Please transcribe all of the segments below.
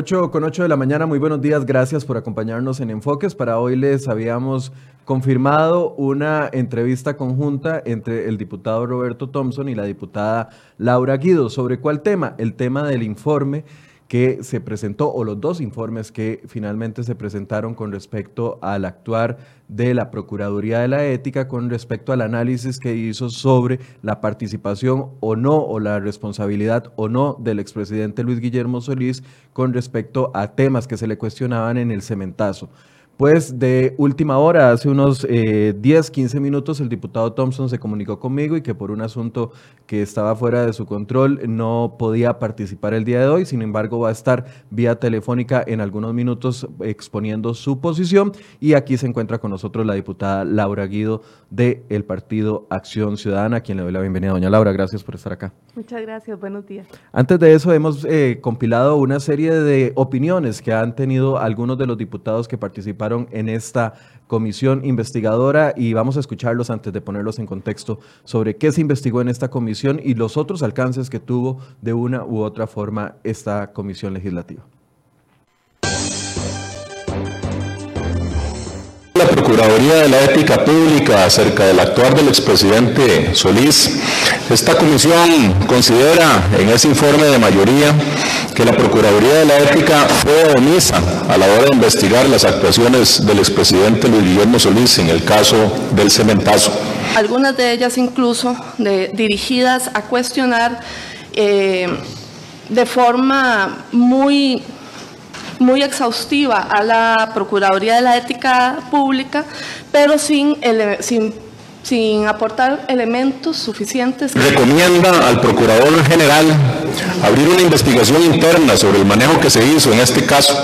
8 con 8 de la mañana, muy buenos días, gracias por acompañarnos en Enfoques. Para hoy les habíamos confirmado una entrevista conjunta entre el diputado Roberto Thompson y la diputada Laura Guido. ¿Sobre cuál tema? El tema del informe que se presentó, o los dos informes que finalmente se presentaron con respecto al actuar de la Procuraduría de la Ética, con respecto al análisis que hizo sobre la participación o no, o la responsabilidad o no del expresidente Luis Guillermo Solís con respecto a temas que se le cuestionaban en el cementazo. Pues de última hora, hace unos 10, eh, 15 minutos, el diputado Thompson se comunicó conmigo y que por un asunto que estaba fuera de su control no podía participar el día de hoy. Sin embargo, va a estar vía telefónica en algunos minutos exponiendo su posición. Y aquí se encuentra con nosotros la diputada Laura Guido del Partido Acción Ciudadana, a quien le doy la bienvenida. Doña Laura, gracias por estar acá. Muchas gracias, buenos días. Antes de eso, hemos eh, compilado una serie de opiniones que han tenido algunos de los diputados que participaron en esta comisión investigadora y vamos a escucharlos antes de ponerlos en contexto sobre qué se investigó en esta comisión y los otros alcances que tuvo de una u otra forma esta comisión legislativa. La Procuraduría de la Ética Pública acerca del actuar del expresidente Solís. Esta comisión considera en ese informe de mayoría que la Procuraduría de la Ética fue omisa a la hora de investigar las actuaciones del expresidente Luis Guillermo Solís en el caso del cementazo. Algunas de ellas incluso dirigidas a cuestionar eh, de forma muy muy exhaustiva a la Procuraduría de la Ética Pública, pero sin, sin sin aportar elementos suficientes. Recomienda al Procurador General abrir una investigación interna sobre el manejo que se hizo en este caso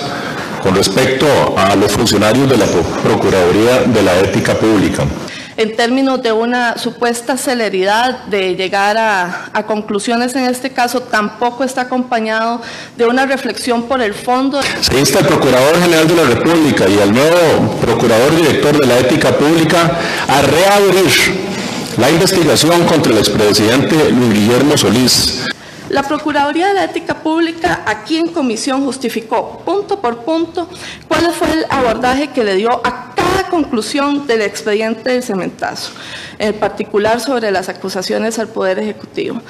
con respecto a los funcionarios de la Procuraduría de la Ética Pública en términos de una supuesta celeridad de llegar a, conclusiones en este caso, tampoco está acompañado de una reflexión por el fondo. Se insta al Procurador General de la República y al nuevo Procurador Director de la Ética Pública a reabrir la investigación contra el expresidente Luis Guillermo Solís. La Procuraduría de la Ética Pública aquí en comisión justificó punto por punto cuál fue el abordaje que le dio a conclusión del expediente del cementazo, en particular sobre las acusaciones al Poder Ejecutivo.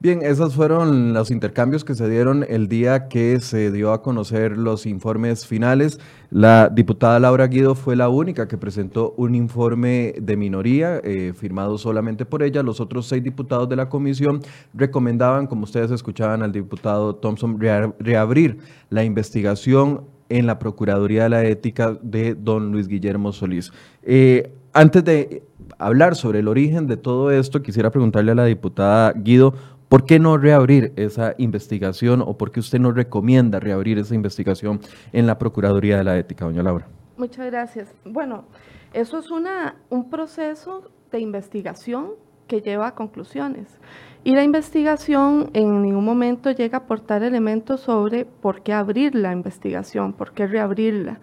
Bien, esos fueron los intercambios que se dieron el día que se dio a conocer los informes finales. La diputada Laura Guido fue la única que presentó un informe de minoría eh, firmado solamente por ella. Los otros seis diputados de la comisión recomendaban, como ustedes escuchaban al diputado Thompson, reabrir la investigación en la Procuraduría de la Ética de don Luis Guillermo Solís. Eh, antes de hablar sobre el origen de todo esto, quisiera preguntarle a la diputada Guido, ¿Por qué no reabrir esa investigación o por qué usted no recomienda reabrir esa investigación en la Procuraduría de la Ética, doña Laura? Muchas gracias. Bueno, eso es una, un proceso de investigación que lleva a conclusiones. Y la investigación en ningún momento llega a aportar elementos sobre por qué abrir la investigación, por qué reabrirla.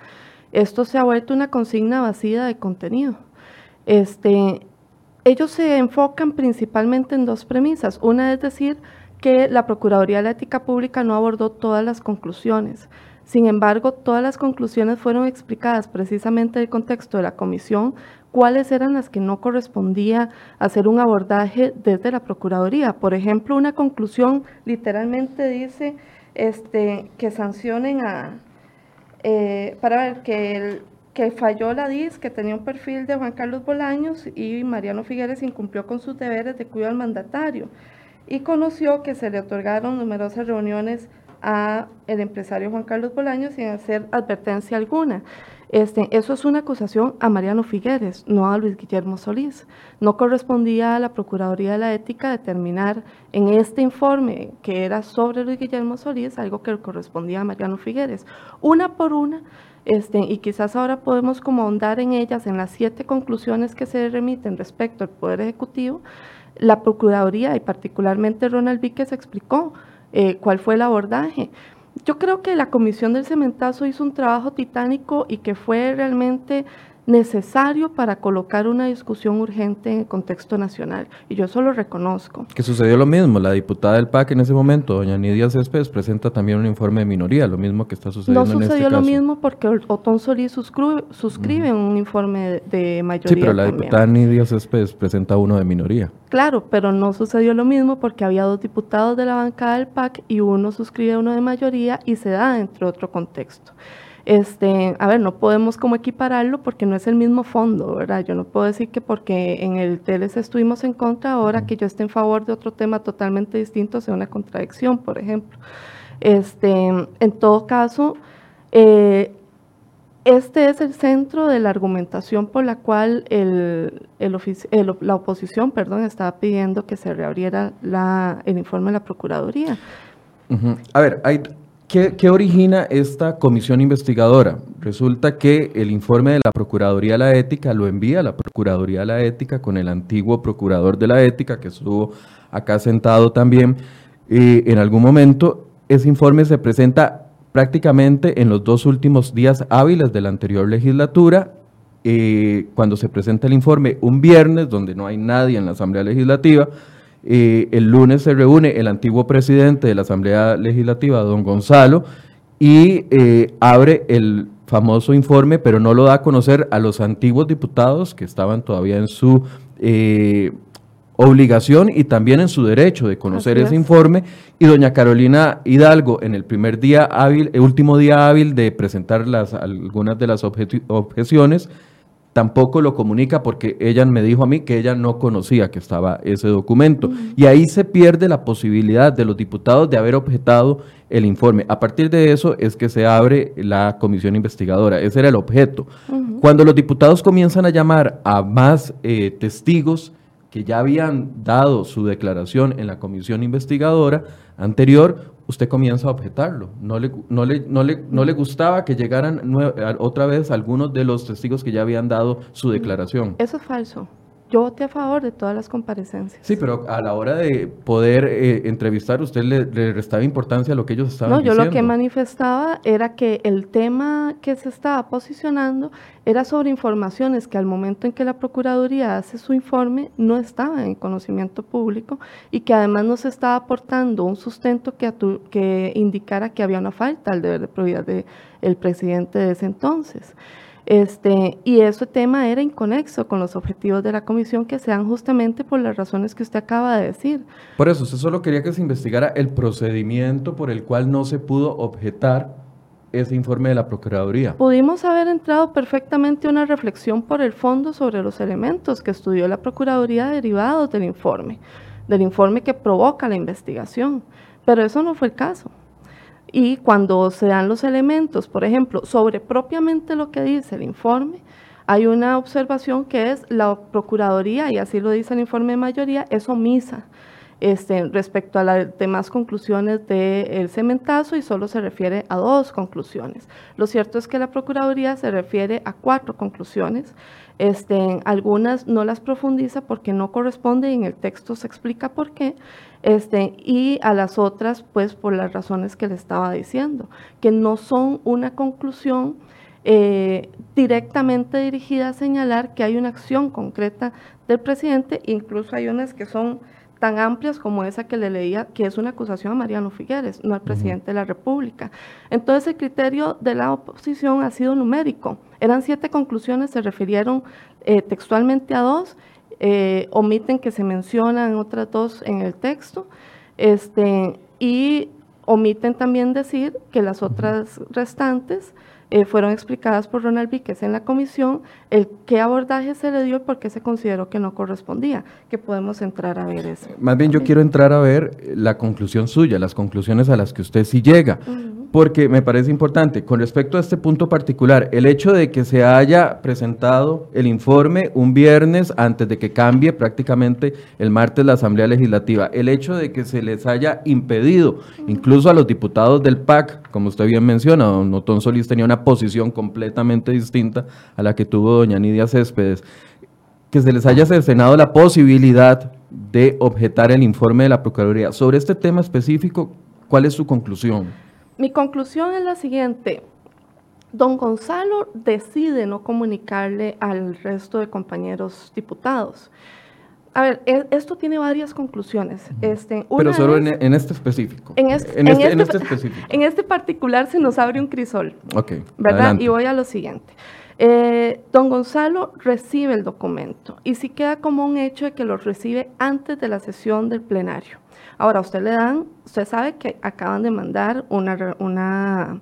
Esto se ha vuelto una consigna vacía de contenido. Este, ellos se enfocan principalmente en dos premisas. Una es decir que la Procuraduría de la Ética Pública no abordó todas las conclusiones. Sin embargo, todas las conclusiones fueron explicadas precisamente en el contexto de la comisión, cuáles eran las que no correspondía hacer un abordaje desde la Procuraduría. Por ejemplo, una conclusión literalmente dice este, que sancionen a, eh, para ver que el, que falló la DIS, que tenía un perfil de Juan Carlos Bolaños y Mariano Figueres incumplió con sus deberes de cuidado al mandatario y conoció que se le otorgaron numerosas reuniones a el empresario Juan Carlos Bolaños sin hacer advertencia alguna. Este, eso es una acusación a Mariano Figueres, no a Luis Guillermo Solís. No correspondía a la Procuraduría de la Ética determinar en este informe que era sobre Luis Guillermo Solís algo que correspondía a Mariano Figueres. Una por una este, y quizás ahora podemos como ahondar en ellas, en las siete conclusiones que se remiten respecto al Poder Ejecutivo, la Procuraduría y particularmente Ronald Víquez explicó eh, cuál fue el abordaje. Yo creo que la Comisión del Cementazo hizo un trabajo titánico y que fue realmente necesario para colocar una discusión urgente en el contexto nacional. Y yo eso lo reconozco. Que sucedió lo mismo. La diputada del PAC en ese momento, doña Nidia Céspedes, presenta también un informe de minoría, lo mismo que está sucediendo en este caso. No sucedió lo mismo porque Otón Solís suscribe, un informe de, mayoría. Sí, pero la diputada Nidia Céspedes presenta uno de minoría. Claro, pero no sucedió lo mismo porque había dos diputados de la bancada del PAC y uno suscribe uno de mayoría y se da entre otro contexto. Este, a ver, no podemos como equipararlo porque no es el mismo fondo, ¿verdad? Yo no puedo decir que porque en el TLC estuvimos en contra, ahora que yo esté en favor de otro tema totalmente distinto sea una contradicción, por ejemplo. Este, en todo caso, eh, este es el centro de la argumentación por la cual el, la oposición perdón, estaba pidiendo que se reabriera la, el informe de la Procuraduría. A ver, hay ¿Qué, origina esta comisión investigadora? Resulta que el informe de la Procuraduría de la Ética lo envía a la Procuraduría de la Ética con el antiguo Procurador de la Ética, que estuvo acá sentado también. en algún momento, ese informe se presenta prácticamente en los dos últimos días hábiles de la anterior legislatura, eh, cuando se presenta el informe un viernes, donde no hay nadie en la Asamblea Legislativa, eh, el lunes se reúne el antiguo presidente de la Asamblea Legislativa, don Gonzalo, y eh, abre el famoso informe, pero no lo da a conocer a los antiguos diputados que estaban todavía en su eh, obligación y también en su derecho de conocer ese informe. Y doña Carolina Hidalgo, en el primer día hábil, el último día hábil de presentar las, algunas de las objeciones, tampoco lo comunica porque ella me dijo a mí que ella no conocía que estaba ese documento. Y ahí se pierde la posibilidad de los diputados de haber objetado el informe. A partir de eso es que se abre la comisión investigadora. Ese era el objeto. Cuando los diputados comienzan a llamar a más eh, testigos que ya habían dado su declaración en la comisión investigadora anterior, usted comienza a objetarlo. No le, no le, no le, no le gustaba que llegaran otra vez algunos de los testigos que ya habían dado su declaración. Eso es falso. Yo voté a favor de todas las comparecencias. Sí, pero a la hora de poder eh, entrevistar, usted le, restaba importancia a lo que ellos estaban diciendo. No, yo lo que manifestaba era que el tema que se estaba posicionando era sobre informaciones que al momento en que la Procuraduría hace su informe no estaban en conocimiento público y que además no se estaba aportando un sustento que, que indicara que había una falta al deber de probidad del presidente de ese entonces. Este, y ese tema era inconexo con los objetivos de la comisión que sean justamente por las razones que usted acaba de decir. Por eso, usted solo quería que se investigara el procedimiento por el cual no se pudo objetar ese informe de la Procuraduría. Pudimos haber entrado perfectamente una reflexión por el fondo sobre los elementos que estudió la Procuraduría derivados del informe, del informe que provoca la investigación, pero eso no fue el caso. Y cuando se dan los elementos, por ejemplo, sobre propiamente lo que dice el informe, hay una observación que es la Procuraduría, y así lo dice el informe de mayoría, es omisa este, respecto a las demás conclusiones del cementazo y solo se refiere a dos conclusiones. Lo cierto es que la Procuraduría se refiere a cuatro conclusiones. Este, algunas no las profundiza porque no corresponde y en el texto se explica por qué, este, y a las otras, pues por las razones que le estaba diciendo, que no son una conclusión eh, directamente dirigida a señalar que hay una acción concreta del presidente, incluso hay unas que son tan amplias como esa que le leía, que es una acusación a Mariano Figueres, no al presidente de la República. Entonces el criterio de la oposición ha sido numérico. Eran siete conclusiones, se refirieron eh, textualmente a dos eh, omiten que se mencionan otras dos en el texto, este, y omiten también decir que las otras restantes eh, fueron explicadas por Ronald Víquez en la comisión, el qué abordaje se le dio y por qué se consideró que no correspondía, que podemos entrar a ver eso. Más bien yo quiero entrar a ver la conclusión suya, las conclusiones a las que usted sí llega porque me parece importante. Con respecto a este punto particular, el hecho de que se haya presentado el informe un viernes antes de que cambie prácticamente el martes la Asamblea Legislativa, el hecho de que se les haya impedido, incluso a los diputados del PAC, como usted bien menciona, don Otón Solís tenía una posición completamente distinta a la que tuvo doña Nidia Céspedes, que se les haya cercenado la posibilidad de objetar el informe de la Procuraduría. Sobre este tema específico, ¿cuál es su conclusión? Mi conclusión es la siguiente. Don Gonzalo decide no comunicarle al resto de compañeros diputados. A ver, e, esto tiene varias conclusiones. Este, Pero solo en, este específico. En este, en, este, este, específico. En este particular se nos abre un crisol. Ok. ¿Verdad? Y voy a lo siguiente. Eh, don Gonzalo recibe el documento y sí queda como un hecho de que lo recibe antes de la sesión del plenario. Ahora, usted le dan, usted sabe que acaban de mandar una, una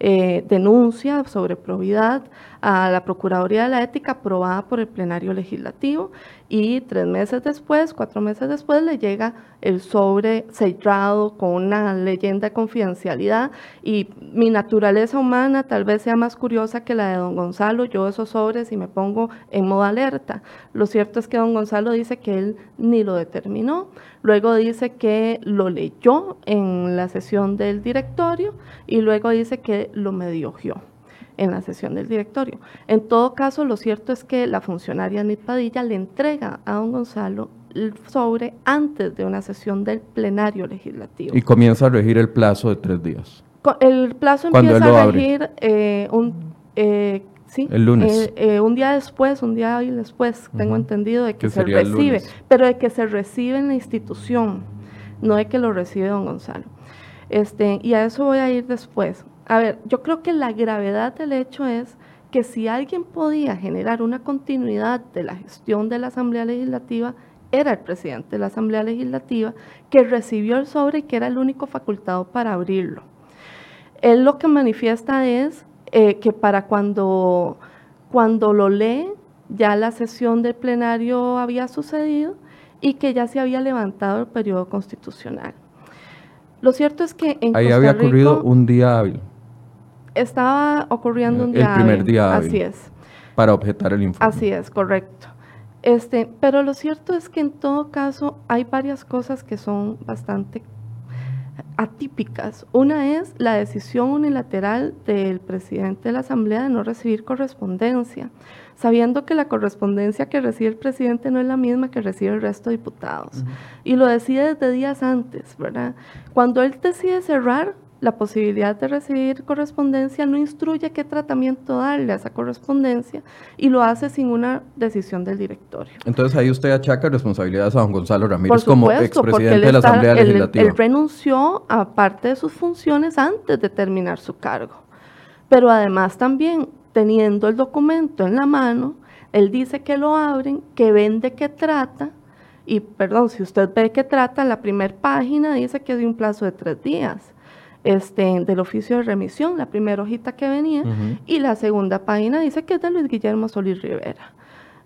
eh, denuncia sobre probidad a la Procuraduría de la Ética aprobada por el plenario legislativo y tres meses después, cuatro meses después, le llega el sobre cerrado con una leyenda de confidencialidad y mi naturaleza humana tal vez sea más curiosa que la de don Gonzalo, yo esos sobres y me pongo en modo alerta. Lo cierto es que don Gonzalo dice que él ni lo determinó, luego dice que lo leyó en la sesión del directorio y luego dice que lo mediogió en la sesión del directorio. En todo caso, lo cierto es que la funcionaria Nit Padilla le entrega a don Gonzalo el sobre antes de una sesión del plenario legislativo. Y comienza a regir el plazo de tres días. El plazo empieza a regir eh, un, eh, sí, el lunes. Eh, un día después, un día y después, tengo entendido de que se recibe, pero de que se recibe en la institución, no de que lo recibe don Gonzalo. Este, y a eso voy a ir después. A ver, yo creo que la gravedad del hecho es que si alguien podía generar una continuidad de la gestión de la Asamblea Legislativa, era el presidente de la Asamblea Legislativa que recibió el sobre y que era el único facultado para abrirlo. Él lo que manifiesta es eh, que para cuando, cuando lo lee, ya la sesión del plenario había sucedido y que ya se había levantado el periodo constitucional. Lo cierto es que en Ahí había ocurrido un día hábil estaba ocurriendo un día. El primer día. Así es. Para objetar el informe. Así es, correcto. Este, pero lo cierto es que en todo caso hay varias cosas que son bastante atípicas. Una es la decisión unilateral del presidente de la Asamblea de no recibir correspondencia, sabiendo que la correspondencia que recibe el presidente no es la misma que recibe el resto de diputados. Y lo decide desde días antes, ¿verdad? Cuando él decide cerrar, la posibilidad de recibir correspondencia no instruye qué tratamiento darle a esa correspondencia y lo hace sin una decisión del directorio. Entonces ahí usted achaca responsabilidades a don Gonzalo Ramírez como expresidente de la Asamblea Legislativa. Él, renunció a parte de sus funciones antes de terminar su cargo. Pero además también teniendo el documento en la mano, él dice que lo abren, que ven de qué trata, y perdón, si usted ve qué trata, la primera página dice que es de un plazo de tres días este, del oficio de remisión, la primera hojita que venía, y la segunda página dice que es de Luis Guillermo Solís Rivera.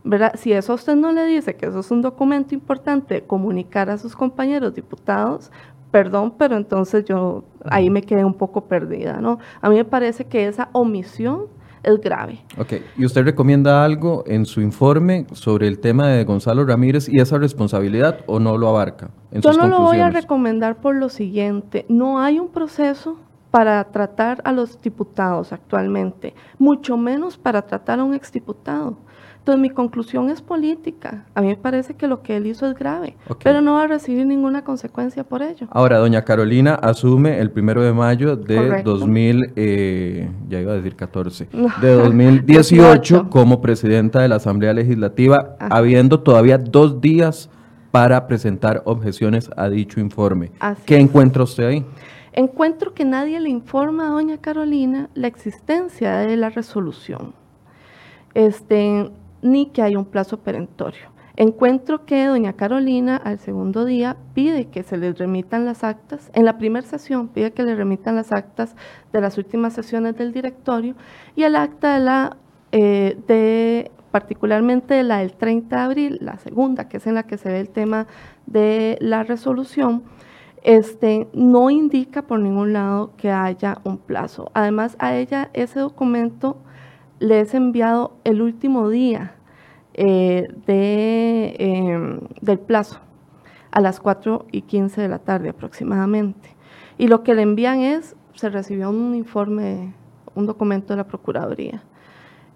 ¿verdad? Si eso a usted no le dice que eso es un documento importante comunicar a sus compañeros diputados, perdón, pero entonces yo ahí me quedé un poco perdida, ¿no? A mí me parece que esa omisión es grave. Ok, ¿y usted recomienda algo en su informe sobre el tema de Gonzalo Ramírez y esa responsabilidad o no lo abarca? Yo no lo voy a recomendar por lo siguiente, no hay un proceso para tratar a los diputados actualmente, mucho menos para tratar a un exdiputado. Entonces mi conclusión es política. A mí me parece que lo que él hizo es grave, pero no va a recibir ninguna consecuencia por ello. Ahora, doña Carolina asume el primero de mayo de 2000, eh, ya iba a decir 14, de 2018 como presidenta de la Asamblea Legislativa, habiendo todavía dos días para presentar objeciones a dicho informe. ¿Qué encuentra usted ahí? Encuentro que nadie le informa a doña Carolina la existencia de la resolución. Este, ni que haya un plazo perentorio. Encuentro que doña Carolina al segundo día pide que se les remitan las actas, en la primera sesión pide que le remitan las actas de las últimas sesiones del directorio y el acta de la, eh, de, particularmente la del 30 de abril, la segunda, que es en la que se ve el tema de la resolución, este, no indica por ningún lado que haya un plazo. Además, a ella ese documento le es enviado el último día eh, de, em, del plazo, a las 4 y 15 de la tarde aproximadamente. Y lo que le envían es, se recibió un informe, un documento de la Procuraduría,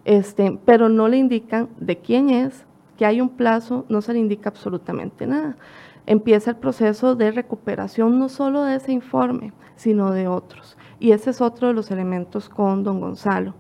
este, pero no le indican de quién es, que hay un plazo, no se le indica absolutamente nada. Empieza el proceso de recuperación no solo de ese informe, sino de otros. Y ese es otro de los elementos con don Gonzalo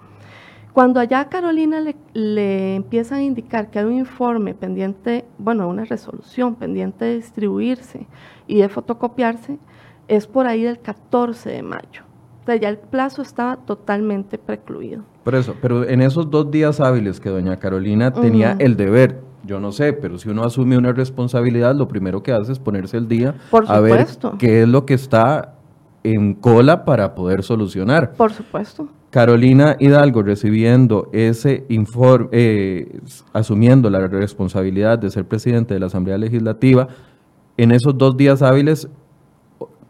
Cuando allá a Carolina le, le, empiezan a indicar que hay un informe pendiente, bueno, una resolución pendiente de distribuirse y de fotocopiarse, es por ahí del 14 de mayo. O sea, ya el plazo estaba totalmente precluido. Por eso, pero en esos dos días hábiles que doña Carolina tenía el deber, yo no sé, pero si uno asume una responsabilidad, lo primero que hace es ponerse el día a ver qué es lo que está en cola para poder solucionar. Por supuesto. Carolina Hidalgo recibiendo ese informe, eh, asumiendo la responsabilidad de ser presidente de la Asamblea Legislativa, en esos dos días hábiles,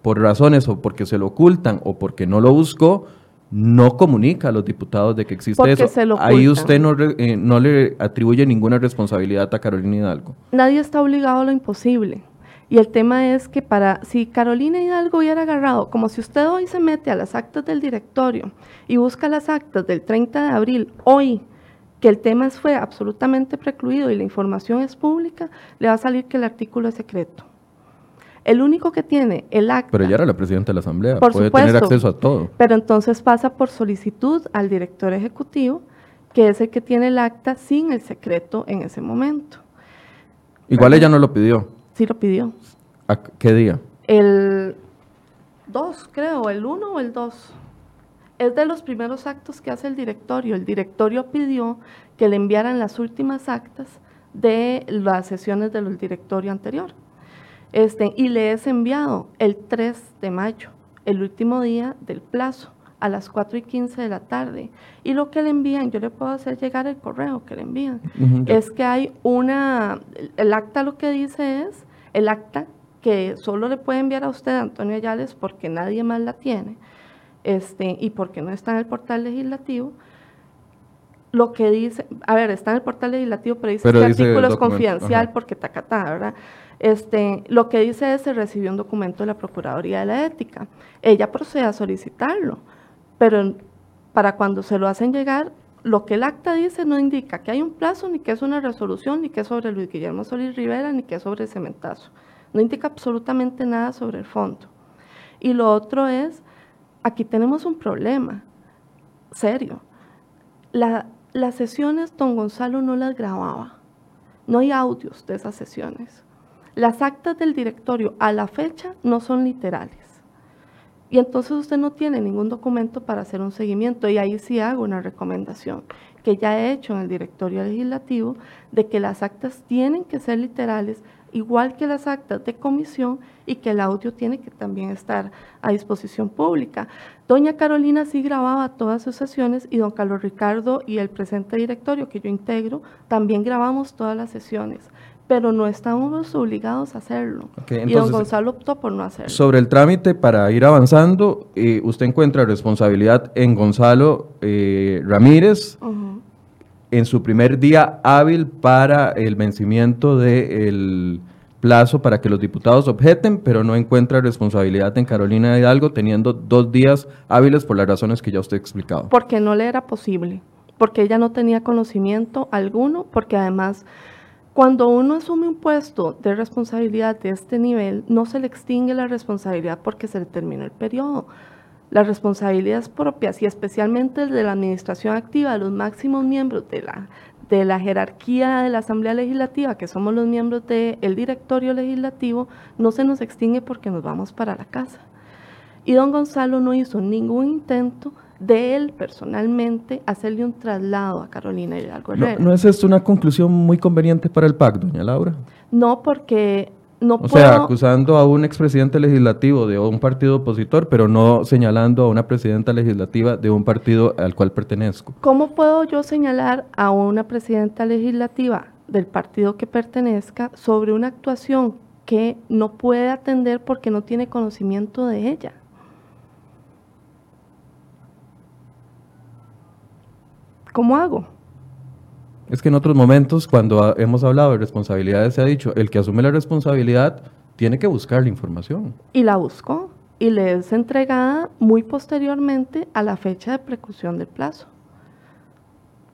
por razones o porque se lo ocultan o porque no lo buscó, no comunica a los diputados de que existe eso. Ahí usted no, eh, no le atribuye ninguna responsabilidad a Carolina Hidalgo. Nadie está obligado a lo imposible. Y el tema es que para, si Carolina Hidalgo hubiera agarrado, como si usted hoy se mete a las actas del directorio y busca las actas del 30 de abril, hoy, que el tema fue absolutamente precluido y la información es pública, le va a salir que el artículo es secreto. El único que tiene el acta... Pero ella era la presidenta de la Asamblea, puede tener acceso a todo. Pero entonces pasa por solicitud al director ejecutivo, que es el que tiene el acta sin el secreto en ese momento. Igual ella no lo pidió. Sí lo pidió. ¿A qué día? El 2, creo, el 1 o el 2. Es de los primeros actos que hace el directorio. El directorio pidió que le enviaran las últimas actas de las sesiones del directorio anterior. Este, y le es enviado el 3 de mayo, el último día del plazo, a las 4 y 15 de la tarde. Y lo que le envían, yo le puedo hacer llegar el correo que le envían, es que hay una, el acta lo que dice es el acta que solo le puede enviar a usted, Antonio Ayales, porque nadie más la tiene, este, y porque no está en el portal legislativo, lo que dice, a ver, está en el portal legislativo, pero dice que el artículo es confidencial porque tacatá, ¿verdad? Este, lo que dice es se recibió un documento de la Procuraduría de la Ética. Ella procede a solicitarlo, pero para cuando se lo hacen llegar, lo que el acta dice no indica que hay un plazo, ni que es una resolución, ni que es sobre Luis Guillermo Solís Rivera, ni que es sobre cementazo. No indica absolutamente nada sobre el fondo. Y lo otro es, aquí tenemos un problema serio. las sesiones don Gonzalo no las grababa. No hay audios de esas sesiones. Las actas del directorio a la fecha no son literales. Y entonces usted no tiene ningún documento para hacer un seguimiento. Y ahí sí hago una recomendación que ya he hecho en el directorio legislativo de que las actas tienen que ser literales, igual que las actas de comisión y que el audio tiene que también estar a disposición pública. Doña Carolina sí grababa todas sus sesiones y don Carlos Ricardo y el presente directorio que yo integro también grabamos todas las sesiones pero no estamos obligados a hacerlo. y don Gonzalo optó por no hacerlo. Sobre el trámite, para ir avanzando, eh, usted encuentra responsabilidad en Gonzalo eh, Ramírez en su primer día hábil para el vencimiento del plazo para que los diputados objeten, pero no encuentra responsabilidad en Carolina Hidalgo teniendo dos días hábiles por las razones que ya usted ha explicado. Porque no le era posible, porque ella no tenía conocimiento alguno, porque además cuando uno asume un puesto de responsabilidad de este nivel, no se le extingue la responsabilidad porque se le termina el periodo. Las responsabilidades propias y especialmente de la administración activa los máximos miembros de la, de la jerarquía de la Asamblea Legislativa, que somos los miembros del directorio legislativo, no se nos extingue porque nos vamos para la casa. Y don Gonzalo no hizo ningún intento de él personalmente hacerle un traslado a Carolina Hidalgo Herrera. ¿No, es esto una conclusión muy conveniente para el PAC, doña Laura? No, porque no o sea, acusando a un expresidente legislativo de un partido opositor, pero no señalando a una presidenta legislativa de un partido al cual pertenezco. ¿Cómo puedo yo señalar a una presidenta legislativa del partido que pertenezca sobre una actuación que no puede atender porque no tiene conocimiento de ella? ¿Cómo hago? Es que en otros momentos, cuando hemos hablado de responsabilidades, se ha dicho, el que asume la responsabilidad tiene que buscar la información. Y la buscó y le es entregada muy posteriormente a la fecha de preclusión del plazo.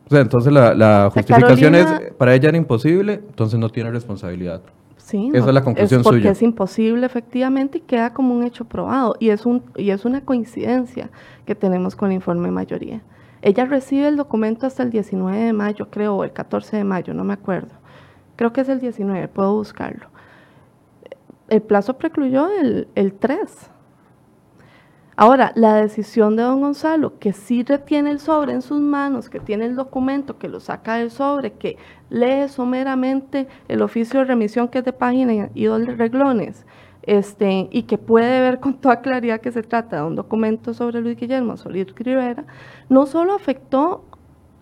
O sea, entonces la, justificación es, para ella era imposible, entonces no tiene responsabilidad. Sí, esa es la conclusión es porque es imposible efectivamente y queda como un hecho probado y es un y es una coincidencia que tenemos con el informe de mayoría Ella recibe el documento hasta el 19 de mayo, creo, o el 14 de mayo, no me acuerdo. Creo que es el 19, puedo buscarlo. El plazo precluyó el, el 3. Ahora, la decisión de don Gonzalo, que sí retiene el sobre en sus manos, que tiene el documento, que lo saca del sobre, que lee someramente el oficio de remisión que es de página y dos reglones, este, y que puede ver con toda claridad que se trata de un documento sobre Luis Guillermo Solís Rivera, no solo afectó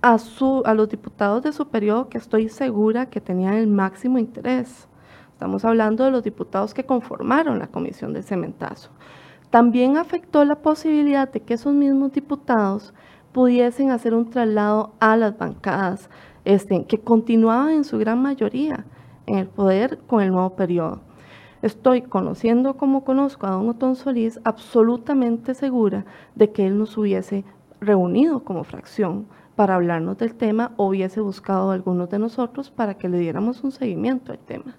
a, su, a los diputados de su periodo, que estoy segura que tenían el máximo interés. Estamos hablando de los diputados que conformaron la comisión de cementazo. También afectó la posibilidad de que esos mismos diputados pudiesen hacer un traslado a las bancadas, este, que continuaban en su gran mayoría en el poder con el nuevo periodo. Estoy conociendo como conozco a don Otón Solís, absolutamente segura de que él nos hubiese reunido como fracción para hablarnos del tema o hubiese buscado a algunos de nosotros para que le diéramos un seguimiento al tema.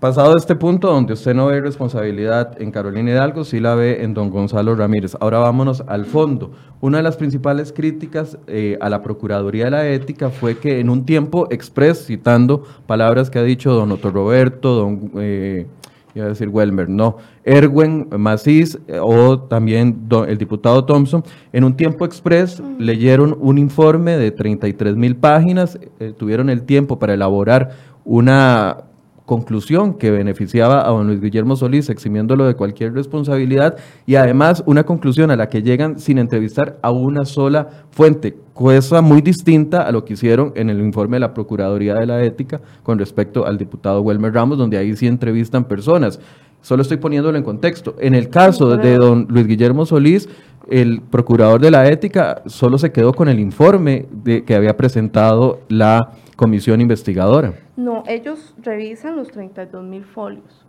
Pasado este punto donde usted no ve responsabilidad en Carolina Hidalgo, sí la ve en don Gonzalo Ramírez. Ahora vámonos al fondo. Una de las principales críticas eh, a la Procuraduría de la Ética fue que en un tiempo express, citando palabras que ha dicho don Otto Roberto, don, eh, iba a decir Welmer, no, Erwin Macís eh, o también el diputado Thompson, en un tiempo express leyeron un informe de 33 mil páginas, tuvieron el tiempo para elaborar una conclusión que beneficiaba a don Luis Guillermo Solís, eximiéndolo de cualquier responsabilidad, y además una conclusión a la que llegan sin entrevistar a una sola fuente, cosa muy distinta a lo que hicieron en el informe de la Procuraduría de la Ética con respecto al diputado Welmer Ramos, donde ahí sí entrevistan personas. Solo estoy poniéndolo en contexto. En el caso de don Luis Guillermo Solís, el procurador de la ética solo se quedó con el informe que había presentado la comisión investigadora. No, ellos revisan los 32 mil folios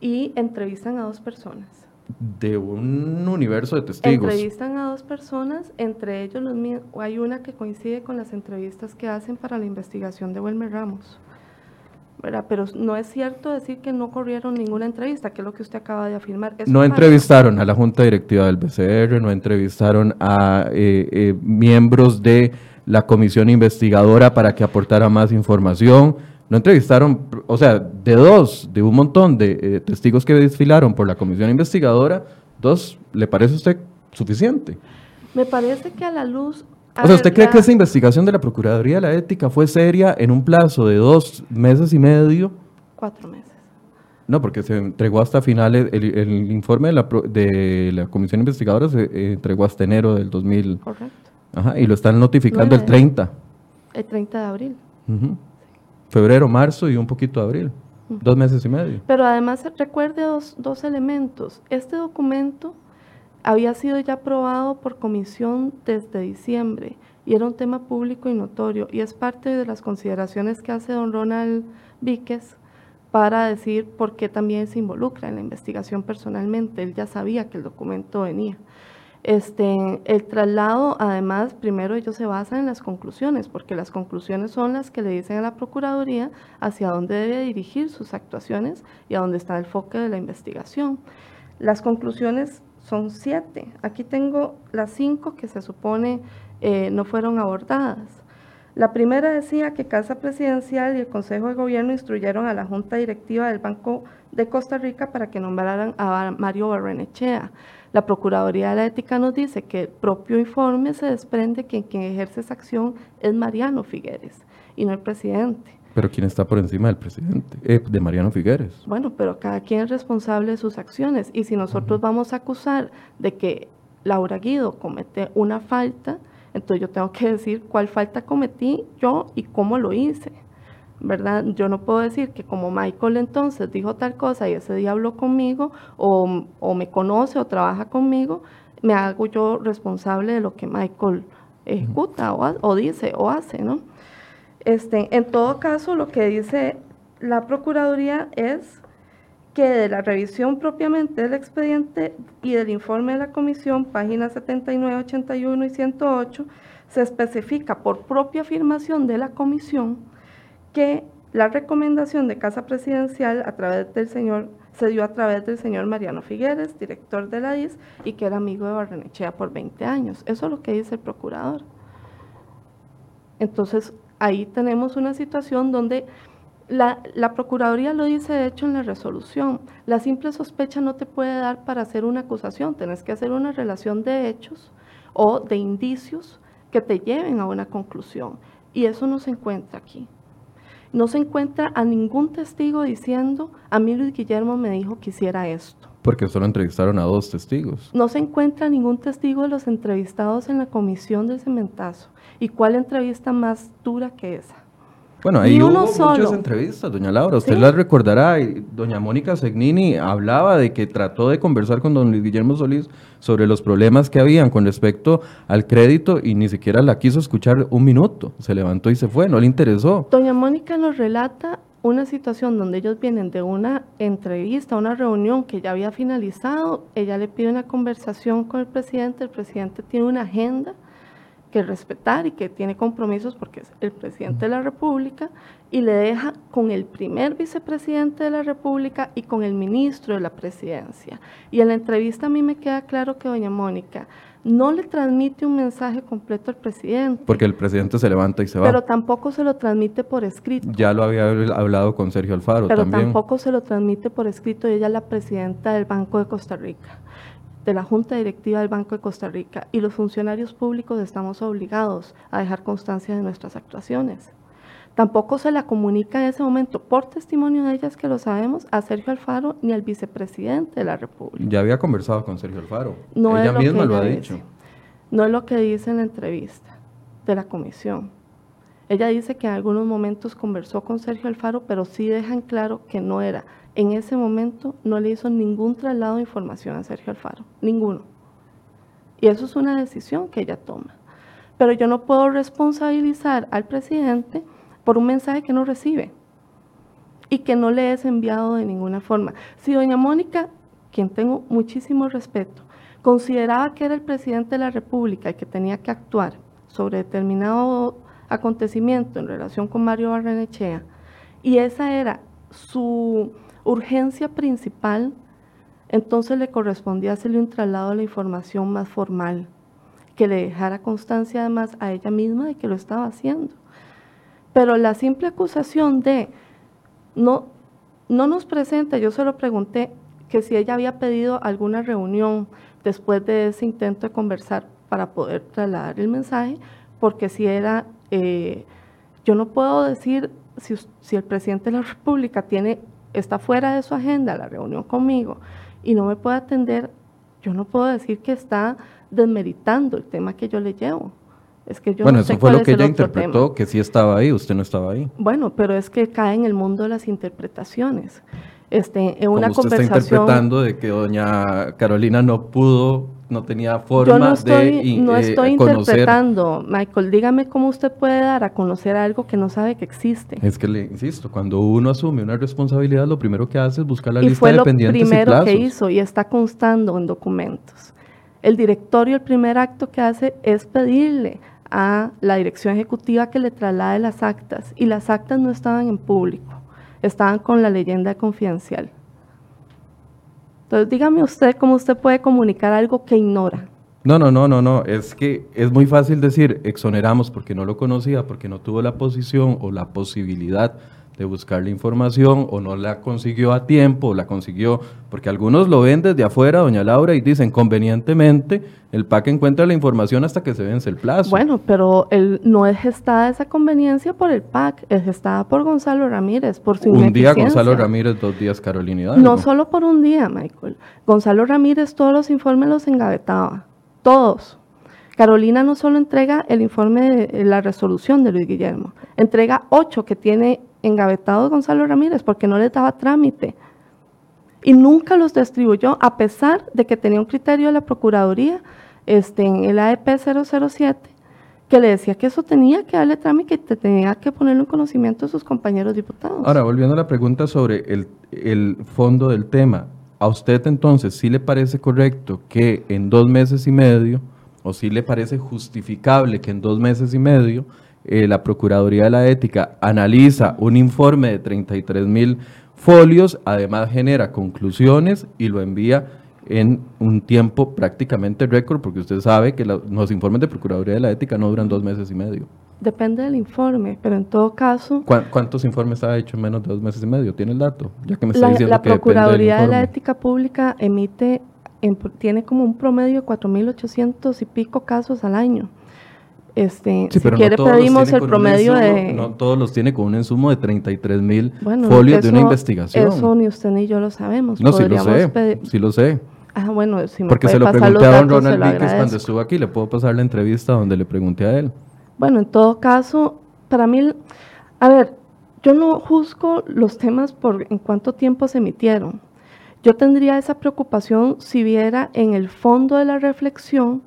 y entrevistan a dos personas. De un universo de testigos. Entrevistan a dos personas, entre ellos los hay una que coincide con las entrevistas que hacen para la investigación de Wilmer Ramos. Pero no es cierto decir que no corrieron ninguna entrevista, que es lo que usted acaba de afirmar. no entrevistaron a la Junta Directiva del BCR, no entrevistaron a eh, eh, miembros de la comisión investigadora para que aportara más información. No entrevistaron, o sea, de dos, de un montón de eh, testigos que desfilaron por la comisión investigadora, dos, ¿le parece a usted suficiente? Me parece que a la luz... o sea, ¿usted cree que esa investigación de la Procuraduría de la Ética fue seria en un plazo de dos meses y medio? Cuatro meses. No, porque se entregó hasta finales, el, informe de la, de la comisión investigadora se eh, entregó hasta enero del 2000. Correcto. Ajá, y lo están notificando el 30. El 30 de abril. Febrero, marzo y un poquito de abril. Dos meses y medio. Pero además recuerde dos, dos elementos. Este documento había sido ya aprobado por comisión desde diciembre y era un tema público y notorio y es parte de las consideraciones que hace don Ronald Víquez para decir por qué también se involucra en la investigación personalmente. Él ya sabía que el documento venía. Este, el traslado, además, primero ellos se basan en las conclusiones, porque las conclusiones son las que le dicen a la Procuraduría hacia dónde debe dirigir sus actuaciones y a dónde está el foco de la investigación. Las conclusiones son siete. Aquí tengo las cinco que se supone eh, no fueron abordadas. La primera decía que Casa Presidencial y el Consejo de Gobierno instruyeron a la Junta Directiva del Banco de Costa Rica para que nombraran a Mario Barrenechea. La Procuraduría de la Ética nos dice que el propio informe se desprende que quien ejerce esa acción es Mariano Figueres y no el presidente. Pero ¿quién está por encima del presidente? Eh, de Mariano Figueres. Bueno, pero cada quien es responsable de sus acciones. Y si nosotros vamos a acusar de que Laura Guido comete una falta, entonces yo tengo que decir cuál falta cometí yo y cómo lo hice. ¿Verdad? Yo no puedo decir que como Michael entonces dijo tal cosa y ese día habló conmigo o, me conoce o trabaja conmigo, me hago yo responsable de lo que Michael ejecuta o, dice o hace, ¿no? Este, en todo caso, lo que dice la Procuraduría es que de la revisión propiamente del expediente y del informe de la comisión, páginas 79, 81 y 108, se especifica por propia afirmación de la comisión que la recomendación de Casa Presidencial a través del señor se dio a través del señor Mariano Figueres, director de la IS, y que era amigo de Barrenechea por 20 años. Eso es lo que dice el procurador. Entonces, ahí tenemos una situación donde la, Procuraduría lo dice de hecho en la resolución. La simple sospecha no te puede dar para hacer una acusación, tenés que hacer una relación de hechos o de indicios que te lleven a una conclusión. Y eso no se encuentra aquí. No se encuentra a ningún testigo diciendo, a mí Luis Guillermo me dijo que hiciera esto. Porque solo entrevistaron a dos testigos. No se encuentra ningún testigo de los entrevistados en la comisión del cementazo. ¿Y cuál entrevista más dura que esa? Bueno, ahí hubo muchas entrevistas, doña Laura. Usted las recordará. Doña Mónica Segnini hablaba de que trató de conversar con don Luis Guillermo Solís sobre los problemas que habían con respecto al crédito y ni siquiera la quiso escuchar un minuto. Se levantó y se fue, no le interesó. Doña Mónica nos relata una situación donde ellos vienen de una entrevista, una reunión que ya había finalizado. Ella le pide una conversación con el presidente. El presidente tiene una agenda que respetar y que tiene compromisos porque es el presidente de la República y le deja con el primer vicepresidente de la República y con el ministro de la presidencia. Y en la entrevista a mí me queda claro que doña Mónica no le transmite un mensaje completo al presidente. Porque el presidente se levanta y se va. Pero tampoco se lo transmite por escrito. Ya lo había hablado con Sergio Alfaro pero también. Tampoco se lo transmite por escrito y ella es la presidenta del Banco de Costa Rica de la Junta Directiva del Banco de Costa Rica y los funcionarios públicos estamos obligados a dejar constancia de nuestras actuaciones. Tampoco se la comunica en ese momento, por testimonio de ellas que lo sabemos, a Sergio Alfaro ni al vicepresidente de la República. Ya había conversado con Sergio Alfaro. No ella misma lo, ha dicho. No es lo que dice en la entrevista de la comisión. Ella dice que en algunos momentos conversó con Sergio Alfaro, pero sí dejan claro que no era en ese momento no le hizo ningún traslado de información a Sergio Alfaro, ninguno. Y eso es una decisión que ella toma. Pero yo no puedo responsabilizar al presidente por un mensaje que no recibe y que no le es enviado de ninguna forma. Si doña Mónica, quien tengo muchísimo respeto, consideraba que era el presidente de la República el que tenía que actuar sobre determinado acontecimiento en relación con Mario Barrenechea, y esa era su urgencia principal, entonces le correspondía hacerle un traslado de la información más formal, que le dejara constancia además a ella misma de que lo estaba haciendo. Pero la simple acusación de no, no nos presenta, yo se lo pregunté que si ella había pedido alguna reunión después de ese intento de conversar para poder trasladar el mensaje, porque si era, eh, yo no puedo decir si, si el presidente de la República tiene está fuera de su agenda la reunión conmigo y no me puede atender, yo no puedo decir que está desmeritando el tema que yo le llevo. Es que yo bueno, no eso fue lo que ella interpretó, que sí estaba ahí, usted no estaba ahí. Bueno, pero es que cae en el mundo de las interpretaciones. Este, en una usted conversación. Está interpretando de que doña Carolina no pudo no tenía forma no estoy, de No estoy interpretando, Michael. Dígame cómo usted puede dar a conocer algo que no sabe que existe. Es que le insisto, cuando uno asume una responsabilidad, lo primero que hace es buscar la y lista fue de lo pendientes primero que hizo y está constando en documentos. El directorio, el primer acto que hace es pedirle a la dirección ejecutiva que le traslade las actas y las actas no estaban en público, estaban con la leyenda confidencial. Entonces, dígame usted cómo usted puede comunicar algo que ignora. No, no, no, no, no. Es que es muy fácil decir exoneramos porque no lo conocía, porque no tuvo la posición o la posibilidad de buscar la información o no la consiguió a tiempo o la consiguió, porque algunos lo ven desde afuera, doña Laura, y dicen convenientemente el PAC encuentra la información hasta que se vence el plazo. Bueno, pero el, no es gestada esa conveniencia por el PAC, es gestada por Gonzalo Ramírez, por su Un día Gonzalo Ramírez, dos días Carolina Hidalgo. No solo por un día, Michael. Gonzalo Ramírez todos los informes los engavetaba, todos. Carolina no solo entrega el informe de la resolución de Luis Guillermo, entrega ocho que tiene engavetados Gonzalo Ramírez porque no les daba trámite. Y nunca los distribuyó, a pesar de que tenía un criterio de la Procuraduría este, en el AEP 007, que le decía que eso tenía que darle trámite y que tenía que ponerlo en conocimiento de sus compañeros diputados. Ahora, volviendo a la pregunta sobre el, el fondo del tema, ¿a usted entonces sí le parece correcto que en dos meses y medio, o sí le parece justificable que en dos meses y medio, eh, la Procuraduría de la Ética analiza un informe de 33 mil folios, además genera conclusiones y lo envía en un tiempo prácticamente récord, porque usted sabe que los informes de Procuraduría de la Ética no duran dos meses y medio. Depende del informe, pero en todo caso... ¿Cuántos informes ha hecho en menos de dos meses y medio? ¿Tiene el dato? Ya que me está la, diciendo la Procuraduría de la Ética Pública emite, tiene como un promedio de 4.800 y pico casos al año. Este, si quiere pedimos el promedio de... No todos los tiene con un insumo de 33 mil folios de una investigación. Eso ni usted ni yo lo sabemos. No, sí lo sé, sí lo sé. Ah, bueno, si me Porque se lo pregunté a don Ronald Víquez cuando estuvo aquí, le puedo pasar la entrevista donde le pregunté a él. Bueno, en todo caso, para mí, a ver, yo no juzgo los temas por en cuánto tiempo se emitieron. Yo tendría esa preocupación si viera en el fondo de la reflexión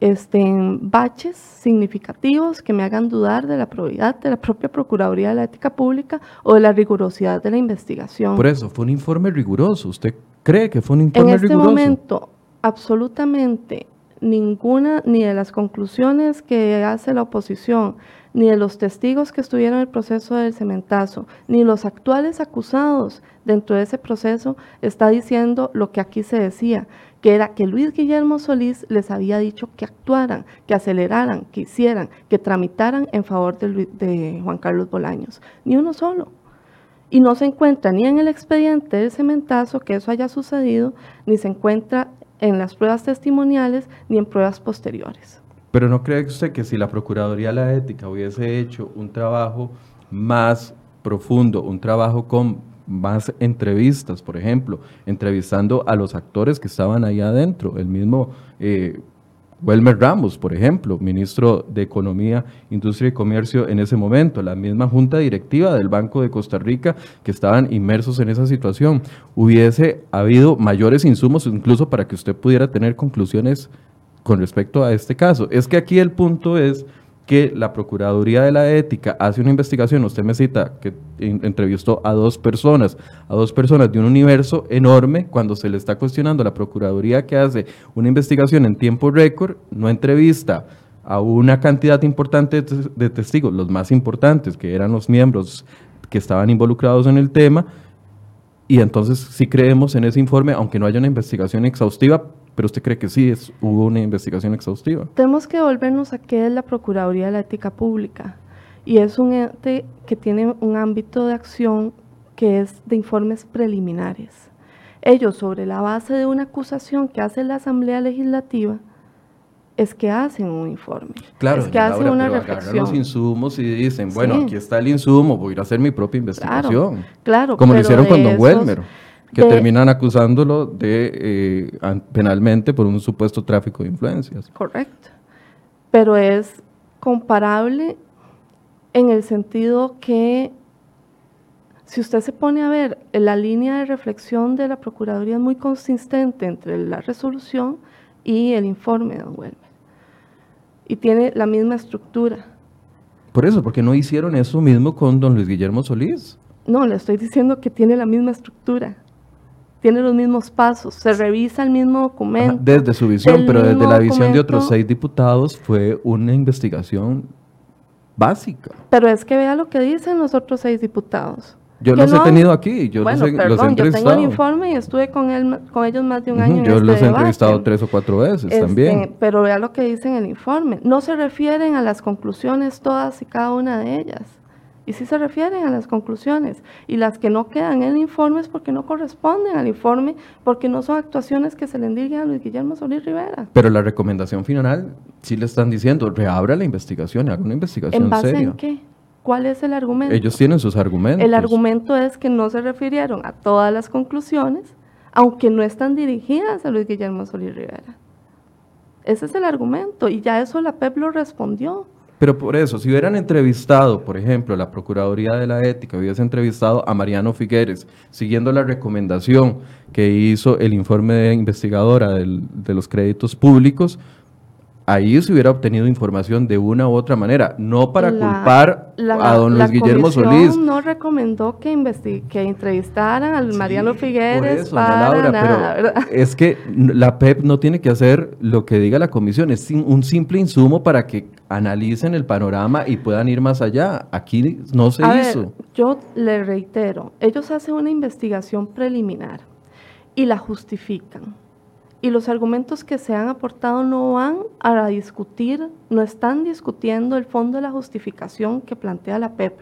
este, baches significativos que me hagan dudar de la probidad de la propia Procuraduría de la Ética Pública o de la rigurosidad de la investigación. Por eso, fue un informe riguroso. ¿Usted cree que fue un informe riguroso? En este momento, absolutamente ninguna, ni de las conclusiones que hace la oposición, ni de los testigos que estuvieron en el proceso del cementazo, ni los actuales acusados dentro de ese proceso, está diciendo lo que aquí se decía, que era que Luis Guillermo Solís les había dicho que actuaran, que aceleraran, que hicieran, que tramitaran en favor de, Juan Carlos Bolaños. Ni uno solo. Y no se encuentra ni en el expediente del cementazo que eso haya sucedido, ni se encuentra en las pruebas testimoniales ni en pruebas posteriores. Pero no cree usted que si la Procuraduría de la Ética hubiese hecho un trabajo más profundo, un trabajo con más entrevistas, por ejemplo, entrevistando a los actores que estaban ahí adentro, el mismo eh, Welmer Ramos, por ejemplo, ministro de Economía, Industria y Comercio en ese momento, la misma junta directiva del Banco de Costa Rica que estaban inmersos en esa situación. Hubiese habido mayores insumos incluso para que usted pudiera tener conclusiones con respecto a este caso. Es que aquí el punto es que la Procuraduría de la Ética hace una investigación, usted me cita que entrevistó a dos personas, a dos personas de un universo enorme, cuando se le está cuestionando a la Procuraduría que hace una investigación en tiempo récord, no entrevista a una cantidad importante de testigos, los más importantes, que eran los miembros que estaban involucrados en el tema, y entonces sí creemos en ese informe, aunque no haya una investigación exhaustiva, pero usted cree que sí es, hubo una investigación exhaustiva. Tenemos que volvernos a qué es la Procuraduría de la Ética Pública. Y es un ente que tiene un ámbito de acción que es de informes preliminares. Ellos, sobre la base de una acusación que hace la Asamblea Legislativa, es que hacen un informe. Claro, es que hacen una reflexión. los insumos y dicen, bueno, aquí está el insumo, voy a ir a hacer mi propia investigación. Claro, Como lo hicieron con Don Welmer que terminan acusándolo de eh, penalmente por un supuesto tráfico de influencias. Correcto. Pero es comparable en el sentido que si usted se pone a ver la línea de reflexión de la Procuraduría es muy consistente entre la resolución y el informe de Don Welmer. Y tiene la misma estructura. Por eso, porque no hicieron eso mismo con don Luis Guillermo Solís. No, le estoy diciendo que tiene la misma estructura tiene los mismos pasos, se revisa el mismo documento. desde su visión, pero desde la visión de otros seis diputados fue una investigación básica. Pero es que vea lo que dicen los otros seis diputados. Yo los he tenido aquí, yo bueno, los, he, perdón, Yo tengo el informe y estuve con, él, con ellos más de un año. yo en los este he entrevistado tres o cuatro veces este, también. Pero vea lo que dicen en el informe. No se refieren a las conclusiones todas y cada una de ellas y sí se refieren a las conclusiones. Y las que no quedan en el informe es porque no corresponden al informe, porque no son actuaciones que se le indiguen a Luis Guillermo Solís Rivera. Pero la recomendación final, sí le están diciendo, reabra la investigación, haga una investigación ¿En base seria. en qué? ¿Cuál es el argumento? Ellos tienen sus argumentos. El argumento es que no se refirieron a todas las conclusiones, aunque no están dirigidas a Luis Guillermo Solís Rivera. Ese es el argumento, y ya eso la PEP lo respondió. Pero por eso, si hubieran entrevistado, por ejemplo, la Procuraduría de la Ética, hubiese entrevistado a Mariano Figueres, siguiendo la recomendación que hizo el informe de investigadora de los créditos públicos, ahí se hubiera obtenido información de una u otra manera, no para culpar a don Luis Guillermo Solís. no recomendó que, que entrevistaran al Mariano Figueres para nada, ¿verdad? Es que la PEP no tiene que hacer lo que diga la comisión, es un simple insumo para que analicen el panorama y puedan ir más allá. Aquí no se hizo. yo le reitero, ellos hacen una investigación preliminar y la justifican. Y los argumentos que se han aportado no van a discutir, no están discutiendo el fondo de la justificación que plantea la PEP,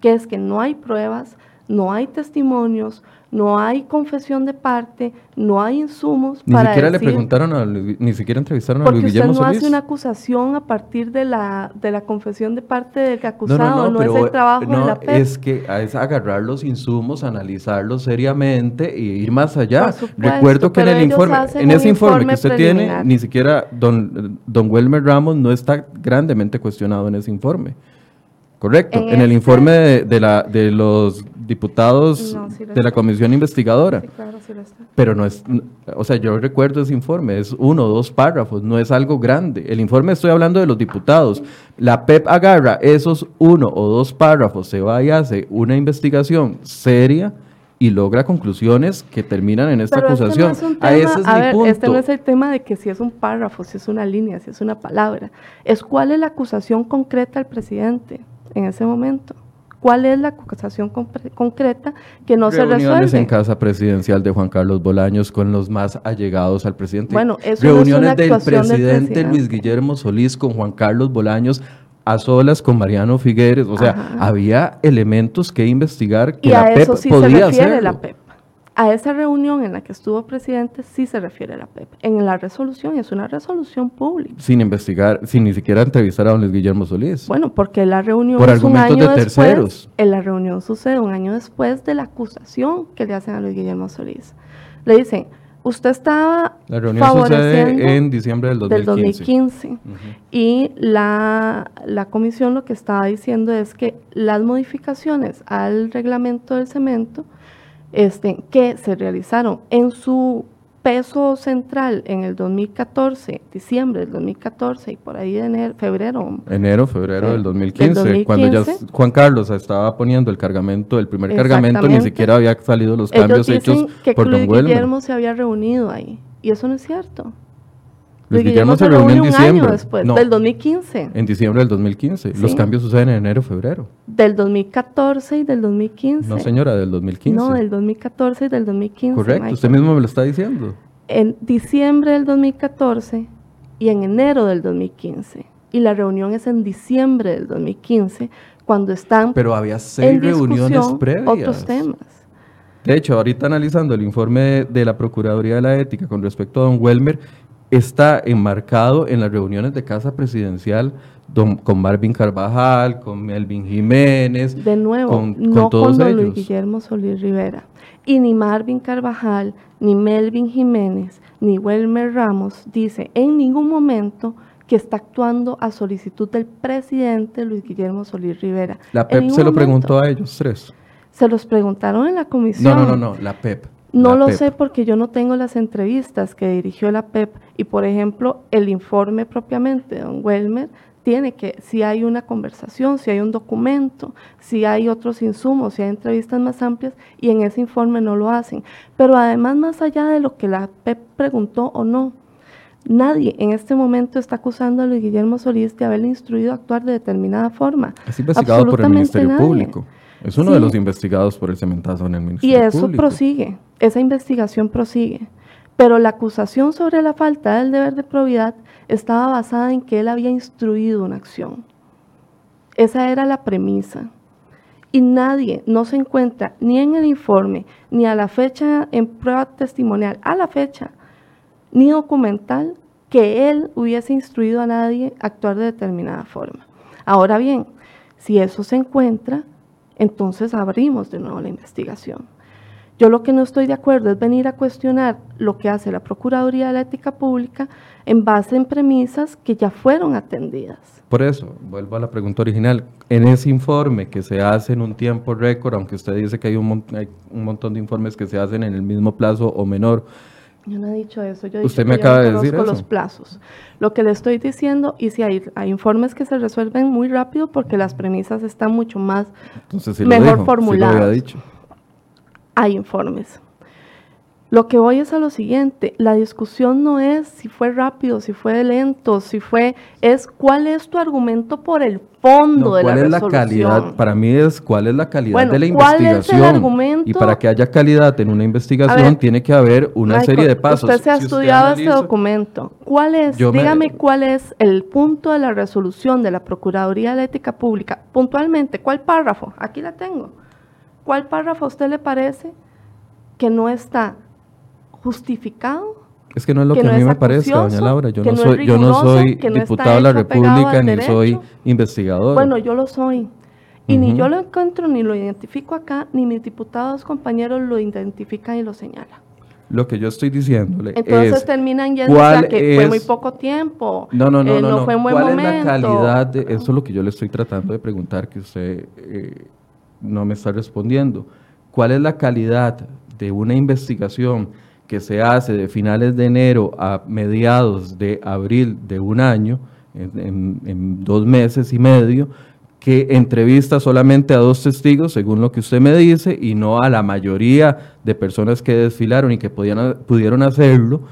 que es que no hay pruebas, no hay testimonios, no hay confesión de parte, no hay insumos ni siquiera le preguntaron, ni siquiera entrevistaron a Luis Guillermo usted no hace una acusación a partir de la, de la confesión de parte del acusado, no, es el trabajo de la PEP. Es que es agarrar los insumos, analizarlos seriamente e ir más allá. Recuerdo que en el informe, en ese informe, que usted tiene, ni siquiera don, don Welmer Ramos no está grandemente cuestionado en ese informe. Correcto, en, el este informe de, la, de los diputados de la comisión investigadora. Pero no es, o sea, yo recuerdo ese informe, es uno o dos párrafos, no es algo grande. El informe estoy hablando de los diputados. La PEP agarra esos uno o dos párrafos, se va y hace una investigación seria y logra conclusiones que terminan en esta acusación. a, ver, este no es el tema de que si es un párrafo, si es una línea, si es una palabra. Es cuál es la acusación concreta al presidente en ese momento. ¿Cuál es la acusación concreta que no se resuelve? en casa presidencial de Juan Carlos Bolaños con los más allegados al presidente. Bueno, eso Reuniones del, presidente Luis Guillermo Solís con Juan Carlos Bolaños a solas con Mariano Figueres. O sea, había elementos que investigar que la PEP podía hacer. La PEP. A esa reunión en la que estuvo presidente sí se refiere la PEP. En la resolución es una resolución pública. Sin investigar, sin ni siquiera entrevistar a don Luis Guillermo Solís. Bueno, porque la reunión es un año de después, terceros. En la reunión sucede un año después de la acusación que le hacen a Luis Guillermo Solís. Le dicen, usted estaba La reunión sucede en diciembre del 2015. Del 2015 Y la, la comisión lo que estaba diciendo es que las modificaciones al reglamento del cemento este, que se realizaron en su peso central en el 2014, diciembre del 2014 y por ahí de enero, febrero. Enero, febrero del 2015, cuando ya Juan Carlos estaba poniendo el cargamento, el primer cargamento, ni siquiera había salido los cambios hechos por Don Guillermo se había reunido ahí y eso no es cierto. Luis Guillermo, se reunió en diciembre. después, del 2015. En diciembre del 2015. Los cambios suceden en enero, febrero. Del 2014 y del 2015. No, señora, del 2015. No, del 2014 y del 2015. Correcto, usted mismo me lo está diciendo. En diciembre del 2014 y en enero del 2015. Y la reunión es en diciembre del 2015, cuando están. Pero había seis reuniones previas. Otros temas. De hecho, ahorita analizando el informe de la Procuraduría de la Ética con respecto a don Welmer, está enmarcado en las reuniones de casa presidencial con Marvin Carvajal, con Melvin Jiménez. De nuevo, con, no con, Luis Guillermo Solís Rivera. Y ni Marvin Carvajal, ni Melvin Jiménez, ni Welmer Ramos dice en ningún momento que está actuando a solicitud del presidente Luis Guillermo Solís Rivera. La PEP se lo preguntó a ellos tres. Se los preguntaron en la comisión. No, no, no, no, la PEP. No lo sé porque yo no tengo las entrevistas que dirigió la PEP y, por ejemplo, el informe propiamente de don Welmer tiene que, si hay una conversación, si hay un documento, si hay otros insumos, si hay entrevistas más amplias, y en ese informe no lo hacen. Pero además, más allá de lo que la PEP preguntó o no, nadie en este momento está acusando a Luis Guillermo Solís de haberle instruido a actuar de determinada forma. Es investigado por el Ministerio Público. Es uno de los investigados por el cementazo en el Ministerio. Y eso prosigue esa investigación prosigue, pero la acusación sobre la falta del deber de probidad estaba basada en que él había instruido una acción. Esa era la premisa. Y nadie no se encuentra ni en el informe, ni a la fecha en prueba testimonial, a la fecha, ni documental, que él hubiese instruido a nadie a actuar de determinada forma. Ahora bien, si eso se encuentra, entonces abrimos de nuevo la investigación. Yo lo que no estoy de acuerdo es venir a cuestionar lo que hace la Procuraduría de la Ética Pública en base en premisas que ya fueron atendidas. Por eso, vuelvo a la pregunta original. En ese informe que se hace en un tiempo récord, aunque usted dice que hay un, montón de informes que se hacen en el mismo plazo o menor, yo no he dicho eso. Yo he Usted me acaba de decir eso. los plazos. Lo que le estoy diciendo, y si hay, hay informes que se resuelven muy rápido porque las premisas están mucho más mejor formuladas. dicho hay informes. Lo que voy es a lo siguiente, la discusión no es si fue rápido, si fue lento, si fue, es cuál es tu argumento por el fondo de la ¿Cuál es la calidad? Para mí es cuál es la calidad de la investigación. Y para que haya calidad en una investigación tiene que haber una serie de pasos. Usted se ha estudiado este documento. ¿Cuál es, dígame cuál es el punto de la resolución de la Procuraduría de la Ética Pública? Puntualmente, ¿cuál párrafo? Aquí la tengo. ¿Cuál párrafo a usted le parece que no está justificado. Es que no es lo que, a mí me parece, doña Laura. Yo no, soy, yo no soy diputado de la República ni soy investigador. Bueno, yo lo soy. Y ni yo lo encuentro ni lo identifico acá, ni mis diputados compañeros lo identifican y lo señalan. Lo que yo estoy diciéndole Entonces terminan yendo a que fue muy poco tiempo. No, no, no, eh, no, fue un buen ¿Cuál es la calidad de eso es lo que yo le estoy tratando de preguntar que usted eh, no me está respondiendo? ¿Cuál es la calidad de una investigación que se hace de finales de enero a mediados de abril de un año, en, dos meses y medio, que entrevista solamente a dos testigos, según lo que usted me dice, y no a la mayoría de personas que desfilaron y que podían, pudieron hacerlo.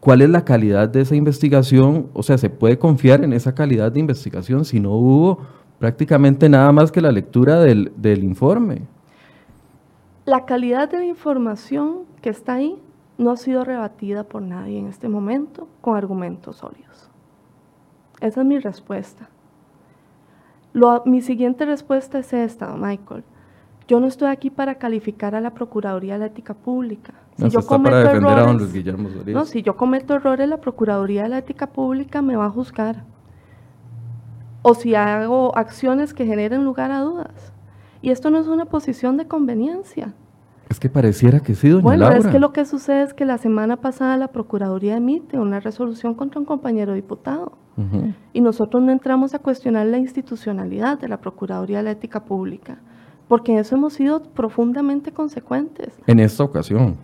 ¿Cuál es la calidad de esa investigación? O sea, ¿se puede confiar en esa calidad de investigación si no hubo prácticamente nada más que la lectura del, del informe? La calidad de la información que está ahí no ha sido rebatida por nadie en este momento con argumentos sólidos. Esa es mi respuesta. mi siguiente respuesta es esta, Michael. Yo no estoy aquí para calificar a la Procuraduría de la Ética Pública. Si yo cometo errores, no, si yo cometo errores, la Procuraduría de la Ética Pública me va a juzgar. O si hago acciones que generen lugar a dudas. Y esto no es una posición de conveniencia. Es que pareciera que sí, doña bueno, es que lo que sucede es que la semana pasada la Procuraduría emite una resolución contra un compañero diputado. Y nosotros no entramos a cuestionar la institucionalidad de la Procuraduría de la Ética Pública, porque en eso hemos sido profundamente consecuentes. En esta ocasión.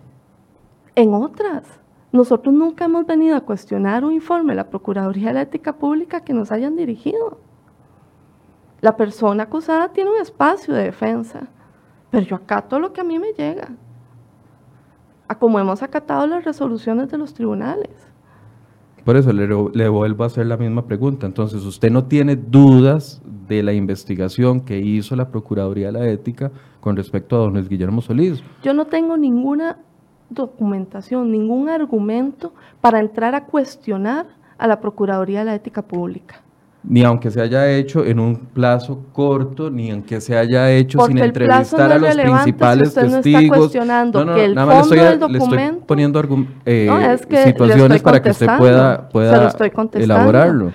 En otras. Nosotros nunca hemos venido a cuestionar un informe de la Procuraduría de la Ética Pública que nos hayan dirigido. La persona acusada tiene un espacio de defensa, pero yo acato lo que a mí me llega, a como hemos acatado las resoluciones de los tribunales. Por eso le, le, vuelvo a hacer la misma pregunta. Entonces, ¿usted no tiene dudas de la investigación que hizo la Procuraduría de la Ética con respecto a don Luis Guillermo Solís? Yo no tengo ninguna documentación, ningún argumento para entrar a cuestionar a la Procuraduría de la Ética Pública ni aunque se haya hecho en un plazo corto, ni aunque se haya hecho sin entrevistar a los principales testigos. No, no, no, nada más le estoy, le estoy poniendo eh, situaciones para que usted pueda, pueda elaborarlo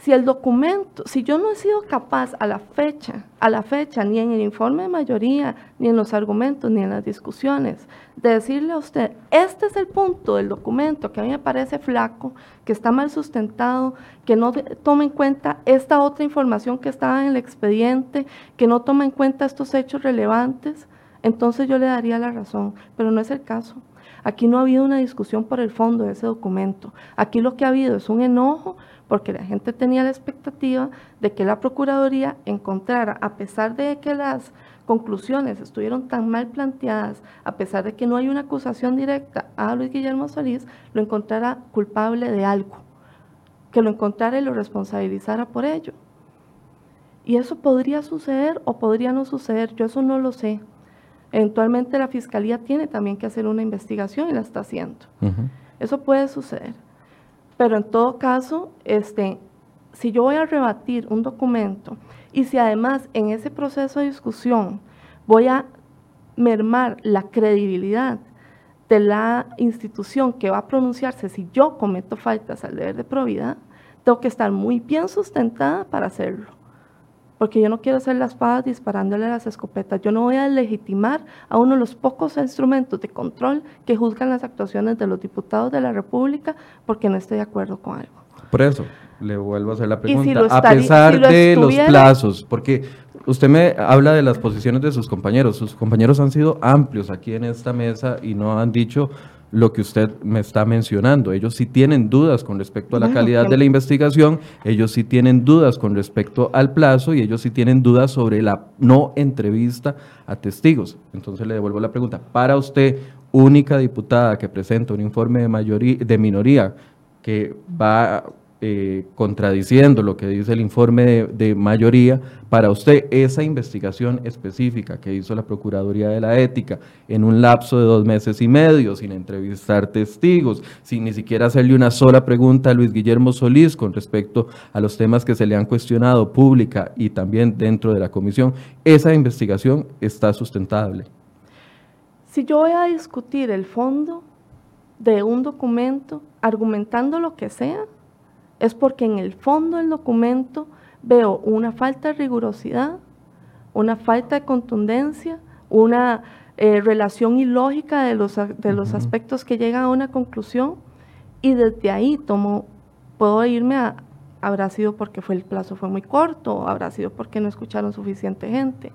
si el documento, si yo no he sido capaz a la fecha, a la fecha, ni en el informe de mayoría, ni en los argumentos, ni en las discusiones, de decirle a usted, este es el punto del documento que a mí me parece flaco, que está mal sustentado, que no toma en cuenta esta otra información que estaba en el expediente, que no toma en cuenta estos hechos relevantes, entonces yo le daría la razón, pero no es el caso. Aquí no ha habido una discusión por el fondo de ese documento. Aquí lo que ha habido es un enojo porque la gente tenía la expectativa de que la Procuraduría encontrara, a pesar de que las conclusiones estuvieron tan mal planteadas, a pesar de que no hay una acusación directa a Luis Guillermo Solís, lo encontrara culpable de algo, que lo encontrara y lo responsabilizara por ello. Y eso podría suceder o podría no suceder, yo eso no lo sé. Eventualmente la Fiscalía tiene también que hacer una investigación y la está haciendo. Eso puede suceder. Pero en todo caso, este, si yo voy a rebatir un documento y si además en ese proceso de discusión voy a mermar la credibilidad de la institución que va a pronunciarse si yo cometo faltas al deber de probidad, tengo que estar muy bien sustentada para hacerlo porque yo no quiero hacer las espadas disparándole las escopetas. Yo no voy a legitimar a uno de los pocos instrumentos de control que juzgan las actuaciones de los diputados de la República porque no estoy de acuerdo con algo. Por eso, le vuelvo a hacer la pregunta. a pesar de los plazos, porque usted me habla de las posiciones de sus compañeros. Sus compañeros han sido amplios aquí en esta mesa y no han dicho lo que usted me está mencionando. Ellos sí tienen dudas con respecto a la calidad de la investigación, ellos sí tienen dudas con respecto al plazo y ellos sí tienen dudas sobre la no entrevista a testigos. Entonces le devuelvo la pregunta, para usted, única diputada que presenta un informe de, mayoría, de minoría que va eh, contradiciendo lo que dice el informe de, de, mayoría, para usted esa investigación específica que hizo la Procuraduría de la Ética en un lapso de dos meses y medio, sin entrevistar testigos, sin ni siquiera hacerle una sola pregunta a Luis Guillermo Solís con respecto a los temas que se le han cuestionado pública y también dentro de la comisión, esa investigación está sustentable. Si yo voy a discutir el fondo de un documento argumentando lo que sea, es porque en el fondo del documento veo una falta de rigurosidad, una falta de contundencia, una eh, relación ilógica de los, de los aspectos que llegan a una conclusión y desde ahí tomo, puedo irme a, habrá sido porque fue el plazo fue muy corto, habrá sido porque no escucharon suficiente gente.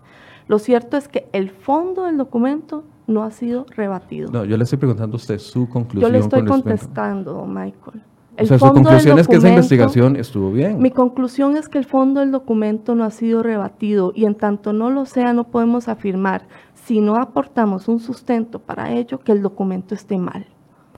Lo cierto es que el fondo del documento no ha sido rebatido. No, yo le estoy preguntando a usted su conclusión. Yo le estoy contestando, Michael. El o sea, su conclusión es que esa investigación estuvo bien. Mi conclusión es que el fondo del documento no ha sido rebatido y en tanto no lo sea no podemos afirmar, si no aportamos un sustento para ello, que el documento esté mal.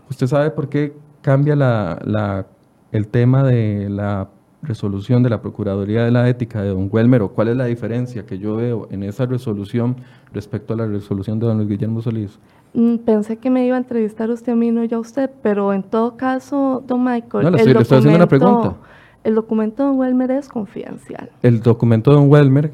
¿Usted sabe por qué cambia la, la, el tema de la resolución de la Procuraduría de la Ética de don Welmer o cuál es la diferencia que yo veo en esa resolución respecto a la resolución de don Luis Guillermo Solís? Mm, pensé que me iba a entrevistar usted a mí, no ya usted, pero en todo caso, don Michael, no, le estoy, estoy haciendo una pregunta. El documento de don Welmer es confidencial. El documento de don Welmer,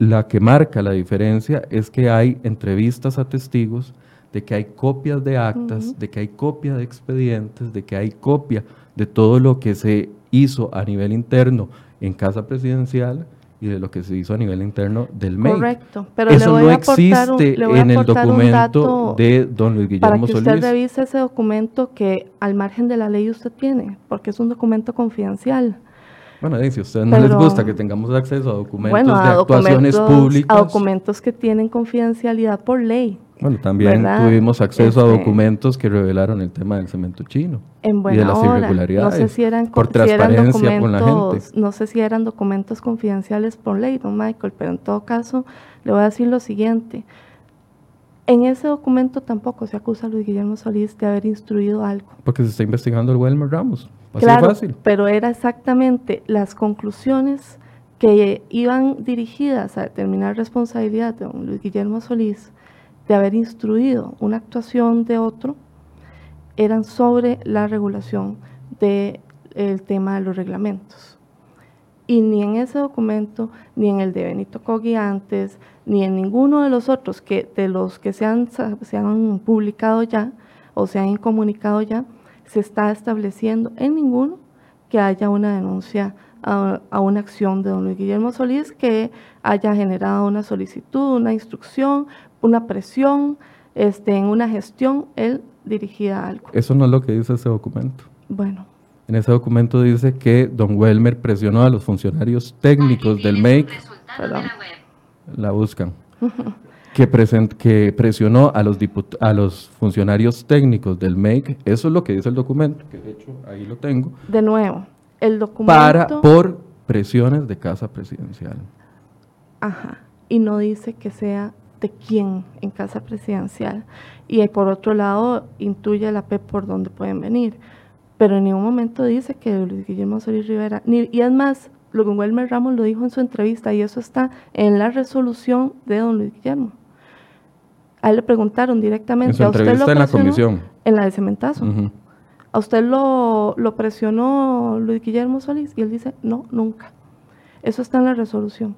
la que marca la diferencia es que hay entrevistas a testigos, de que hay copias de actas, de que hay copia de expedientes, de que hay copia de todo lo que se hizo a nivel interno en Casa Presidencial y de lo que se hizo a nivel interno del MEI. Correcto, pero Eso le voy no a existe un, en el documento de don Luis Guillermo Para que usted Solís. revise ese documento que al margen de la ley usted tiene, porque es un documento confidencial. Bueno, si a ustedes no les gusta que tengamos acceso a documentos bueno, a de actuaciones documentos, públicas. A documentos que tienen confidencialidad por ley. Bueno, también ¿verdad? tuvimos acceso a Este, documentos que revelaron el tema del cemento chino En y de buena las hora. irregularidades No sé si eran, por si eran transparencia con la gente. no sé si eran documentos confidenciales por ley, don Michael, pero en todo caso le voy a decir lo siguiente. En ese documento tampoco se acusa a Luis Guillermo Solís de haber instruido algo. Porque se está investigando el Wilmer Ramos. Así claro, fácil. pero era exactamente las conclusiones que iban dirigidas a determinar responsabilidad de don Luis Guillermo Solís de haber instruido una actuación de otro, eran sobre la regulación del tema de los reglamentos. Y ni en ese documento, ni en el de Benito Cogui antes, ni en ninguno de los otros que, de los que se han, se han publicado ya o se han comunicado ya, se está estableciendo en ninguno que haya una denuncia a, a, una acción de don Luis Guillermo Solís que haya generado una solicitud, una instrucción, una presión este, en una gestión él dirigida a algo. Eso no es lo que dice ese documento. Bueno. En ese documento dice que don Welmer presionó a los funcionarios técnicos del MEIC. Perdón. La buscan. que, present, que presionó a los, a los funcionarios técnicos del MEIC, eso es lo que dice el documento, que de hecho ahí lo tengo. De nuevo, el documento... Para, por presiones de casa presidencial. Ajá, y no dice que sea de quién en casa presidencial. Y por otro lado, intuye la P por dónde pueden venir. Pero en ningún momento dice que Luis Guillermo Solís Rivera, ni, y es más, lo que Wilmer Ramos lo dijo en su entrevista, y eso está en la resolución de don Luis Guillermo. A él le preguntaron directamente. En su ¿a usted lo en la comisión. En la de cementazo. Uh -huh. ¿A usted lo, lo presionó Luis Guillermo Solís? Y él dice, no, nunca. Eso está en la resolución.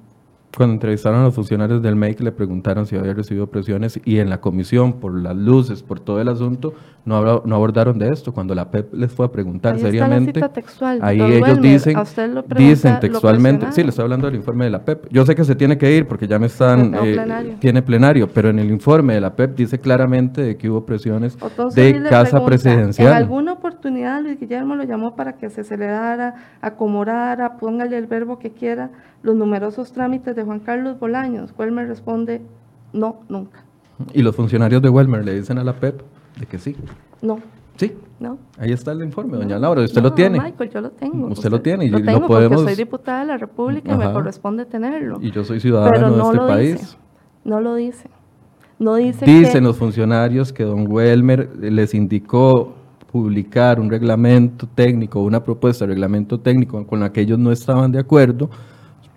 Cuando entrevistaron a los funcionarios del MEIC le preguntaron si había recibido presiones y en la comisión, por las luces, por todo el asunto, no, habla, no abordaron de esto. Cuando la PEP les fue a preguntar ahí seriamente, está la cita textual, ahí ellos Welmer, dicen, ¿a usted lo pregunta- dicen textualmente, sí, le estoy hablando del informe de la PEP. Yo sé que se tiene que ir porque ya me están, eh, plenario. tiene plenario, pero en el informe de la PEP dice claramente de que hubo presiones de casa pregunta, presidencial. En alguna oportunidad Luis Guillermo lo llamó para que se acelerara, acomodara, póngale el verbo que quiera, los numerosos trámites de Juan Carlos Bolaños. me responde, no, nunca. Y los funcionarios de Welmer le dicen a la PEP de que sí. No, Sí, no. ahí está el informe, doña Laura, usted no, lo tiene. Michael, yo lo tengo. Usted lo tiene y lo tengo podemos- Porque soy diputada de la República y me corresponde tenerlo. Y yo soy ciudadano Pero de este lo país. dice. No lo dice. No dice Dicen los funcionarios que don Welmer les indicó publicar un reglamento técnico, una propuesta de reglamento técnico con la que ellos no estaban de acuerdo,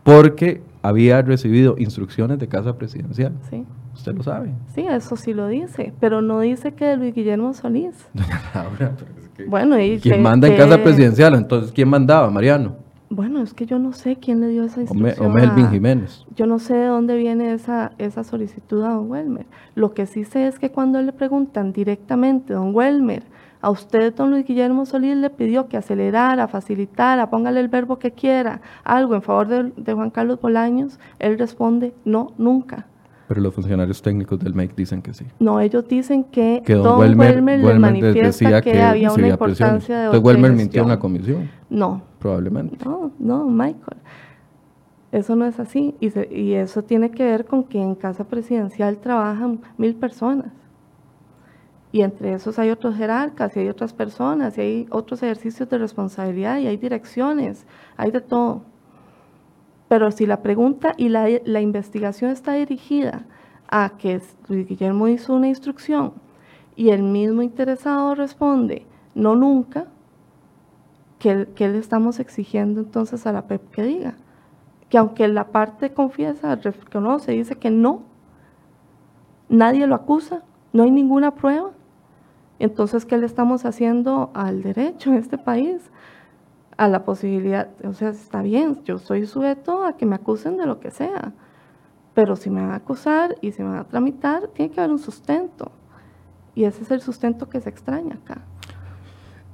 porque había recibido instrucciones de Casa Presidencial. Sí. Usted lo sabe. Sí, eso sí lo dice, pero no dice que Luis Guillermo Solís. Doña Laura, pero es que- Bueno, y ¿quién que- manda en Casa Presidencial? Entonces, ¿quién mandaba? Mariano. Bueno, es que yo no sé quién le dio esa instrucción. o Melvin a- Jiménez. Yo no sé de dónde viene esa, esa solicitud a don Welmer. Lo que sí sé es que cuando le preguntan directamente, don Welmer, a usted, don Luis Guillermo Solís, le pidió que acelerara, facilitara, póngale el verbo que quiera, algo en favor de, de Juan Carlos Bolaños, él responde, no, nunca. Pero los funcionarios técnicos del MEC dicen que sí. No, ellos dicen que, Que don, don Welmer, Welmer, le Welmer manifiesta decía que, que, había una presiones. importancia de Entonces Welmer mintió en la comisión, No, probablemente. No, no, Michael. Eso no es así. Y, se- y eso tiene que ver con que en Casa Presidencial trabajan mil personas. Y entre esos hay otros jerarcas y hay otras personas y hay otros ejercicios de responsabilidad y hay direcciones, hay de todo. Pero si la pregunta y la, la investigación está dirigida a que Guillermo hizo una instrucción y el mismo interesado responde, no nunca, ¿qué, qué le estamos exigiendo entonces a la PEP que diga? Que aunque la parte confiesa, reconoce, dice que no, nadie lo acusa, no hay ninguna prueba. Entonces, ¿qué le estamos haciendo al derecho en este país? A la posibilidad, o sea, está bien, yo soy sujeto a que me acusen de lo que sea, pero si me van a acusar y si me van a tramitar, tiene que haber un sustento. Y ese es el sustento que se extraña acá.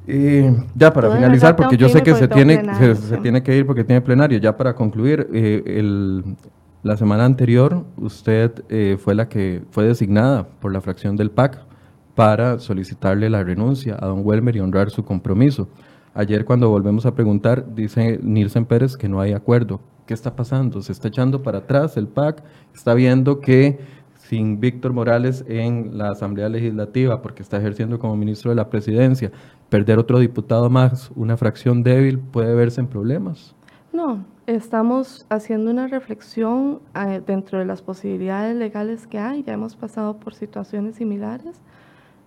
Y ya para finalizar, porque yo sé que se tiene, plenario, se, tiene que ir porque tiene plenario. Ya para concluir, eh, el- la semana anterior usted eh, fue la que fue designada por la fracción del PAC para solicitarle la renuncia a don Welmer y honrar su compromiso. Ayer cuando volvemos a preguntar, dice Nielsen Pérez que no hay acuerdo. ¿Qué está pasando? ¿Se está echando para atrás el PAC? ¿Está viendo que sin Víctor Morales en la Asamblea Legislativa, porque está ejerciendo como ministro de la Presidencia, perder otro diputado más, una fracción débil, puede verse en problemas? No, estamos haciendo una reflexión eh, dentro de las posibilidades legales que hay. Ya hemos pasado por situaciones similares,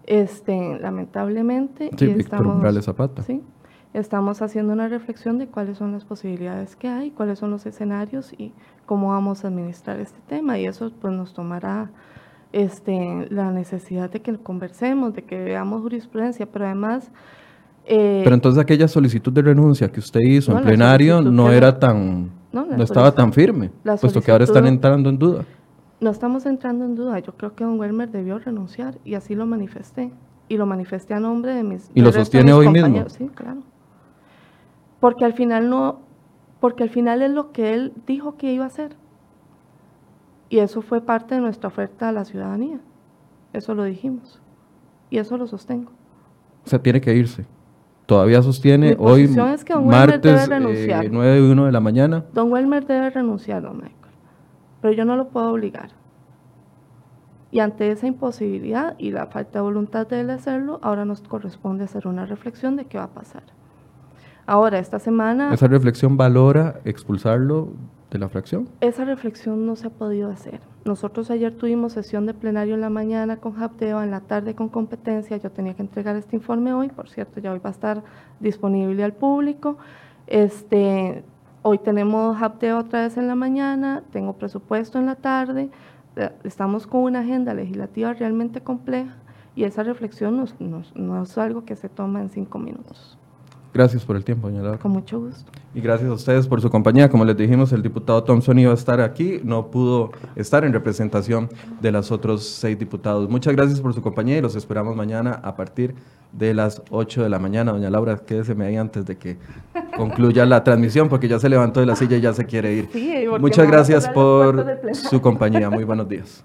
este, lamentablemente. Sí, estamos- Zapata. Sí, estamos haciendo una reflexión de cuáles son las posibilidades que hay, cuáles son los escenarios y cómo vamos a administrar este tema. Y eso pues nos tomará este, la necesidad de que conversemos, de que veamos jurisprudencia, pero además... eh, Pero entonces aquella solicitud de renuncia que usted hizo No, en plenario no era tan, No, estaba tan firme, puesto que ahora están entrando en duda. No estamos entrando en duda. Yo creo que don Welmer debió renunciar y así lo manifesté. Y lo manifesté a nombre de mis. ¿Y lo de sostiene hoy mismo? Sí, claro. Porque al final no. Porque al final es lo que él dijo que iba a hacer. Y eso fue parte de nuestra oferta a la ciudadanía. Eso lo dijimos. Y eso lo sostengo. O sea, tiene que irse. Todavía sostiene hoy, es que don Welmer debe martes, renunciar. eh, 9 y 1 de la mañana. Don Welmer debe renunciar, don Michael. Pero yo no lo puedo obligar. Y ante esa imposibilidad y la falta de voluntad de él hacerlo, ahora nos corresponde hacer una reflexión de qué va a pasar. Ahora, esta semana, Esa reflexión valora expulsarlo de la fracción. esa reflexión no se ha podido hacer. Nosotros ayer tuvimos sesión de plenario en la mañana con Japdeva, en la tarde con competencia. Yo tenía que entregar este informe hoy, por cierto, ya hoy va a estar disponible al público. Este, hoy tenemos Japdeva otra vez en la mañana, tengo presupuesto en la tarde. Eh, Estamos con una agenda legislativa realmente compleja y esa reflexión no es algo que se toma en cinco minutos. Gracias por el tiempo, doña Laura. Con mucho gusto. Y gracias a ustedes por su compañía. Como les dijimos, el diputado Thompson iba a estar aquí, no pudo estar en representación de los otros seis diputados. Muchas gracias por su compañía y los esperamos mañana a partir de las 8 de la mañana. Doña Laura, quédeseme ahí antes de que concluya la transmisión porque ya se levantó de la silla y ya se quiere ir. Sí, Muchas gracias por su compañía. Muy buenos días.